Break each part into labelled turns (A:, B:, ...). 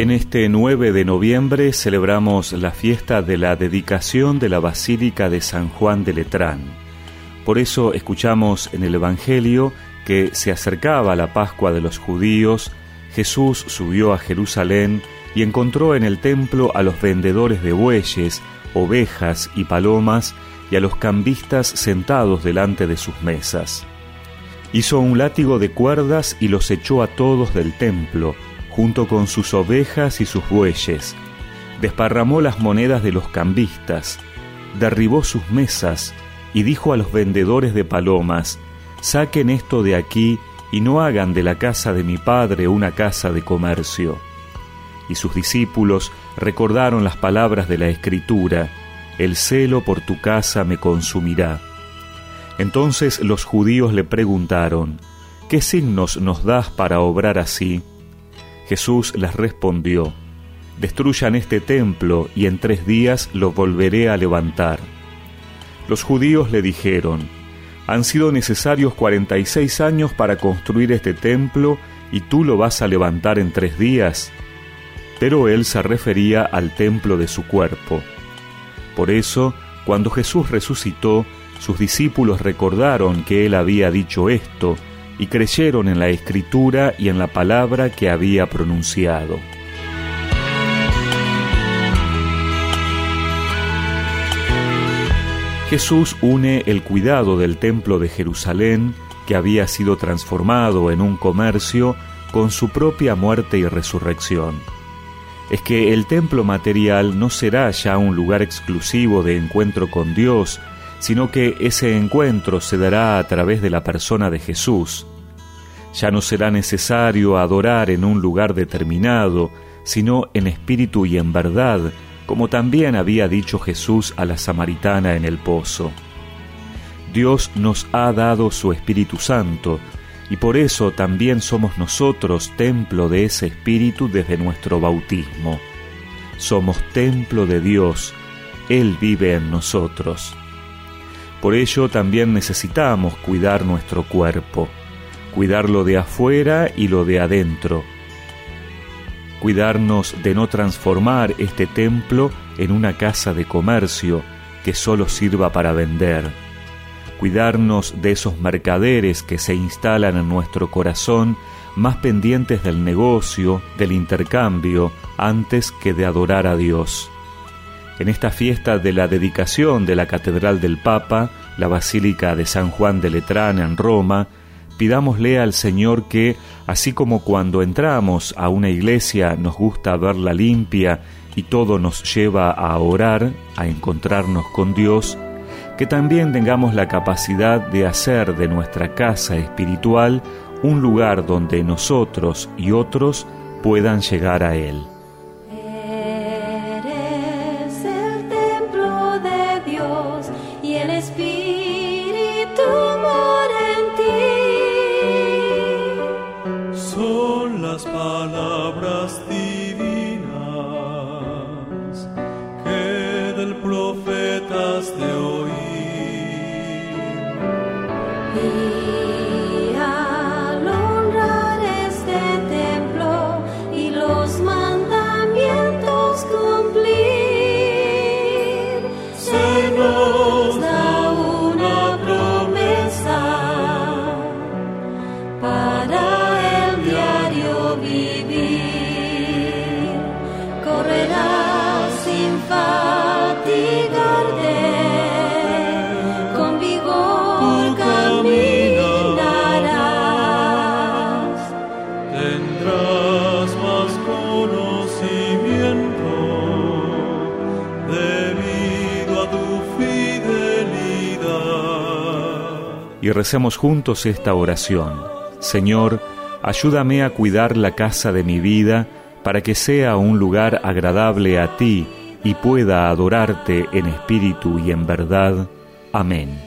A: En este 9 de noviembre celebramos la fiesta de la dedicación de la Basílica de San Juan de Letrán. Por eso escuchamos en el Evangelio que se acercaba la Pascua de los judíos, Jesús subió a Jerusalén y encontró en el templo a los vendedores de bueyes, ovejas y palomas y a los cambistas sentados delante de sus mesas. Hizo un látigo de cuerdas y los echó a todos del templo, junto con sus ovejas y sus bueyes. Desparramó las monedas de los cambistas, derribó sus mesas y dijo a los vendedores de palomas, Saquen esto de aquí y no hagan de la casa de mi padre una casa de comercio. Y sus discípulos recordaron las palabras de la Escritura, El celo por tu casa me consumirá. Entonces los judíos le preguntaron, ¿qué signos nos das para obrar así? Jesús les respondió, Destruyan este templo y en tres días lo volveré a levantar. Los judíos le dijeron, Han sido necesarios cuarenta y seis años para construir este templo y tú lo vas a levantar en tres días. Pero él se refería al templo de su cuerpo. Por eso, cuando Jesús resucitó, sus discípulos recordaron que él había dicho esto, y creyeron en la escritura y en la palabra que había pronunciado. Jesús une el cuidado del templo de Jerusalén, que había sido transformado en un comercio, con su propia muerte y resurrección. Es que el templo material no será ya un lugar exclusivo de encuentro con Dios, sino que ese encuentro se dará a través de la persona de Jesús. Ya no será necesario adorar en un lugar determinado, sino en espíritu y en verdad, como también había dicho Jesús a la samaritana en el pozo. Dios nos ha dado su Espíritu Santo, y por eso también somos nosotros templo de ese Espíritu desde nuestro bautismo. Somos templo de Dios, Él vive en nosotros. Por ello también necesitamos cuidar nuestro cuerpo, cuidar lo de afuera y lo de adentro, cuidarnos de no transformar este templo en una casa de comercio que solo sirva para vender, cuidarnos de esos mercaderes que se instalan en nuestro corazón más pendientes del negocio, del intercambio, antes que de adorar a Dios. En esta fiesta de la dedicación de la Catedral del Papa, la Basílica de San Juan de Letrán en Roma, pidámosle al Señor que, así como cuando entramos a una iglesia nos gusta verla limpia y todo nos lleva a orar, a encontrarnos con Dios, que también tengamos la capacidad de hacer de nuestra casa espiritual un lugar donde nosotros y otros puedan llegar a Él.
B: palabras que del profeta has de oír.
C: Y al honrar este
A: y recemos juntos esta oración. Señor, ayúdame a cuidar la casa de mi vida para que sea un lugar agradable a ti y pueda adorarte en espíritu y en verdad. Amén.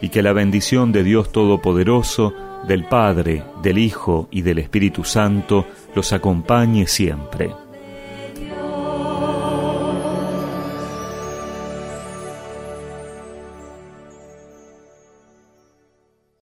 A: Y que la bendición de Dios Todopoderoso, del Padre, del Hijo y del Espíritu Santo los acompañe siempre.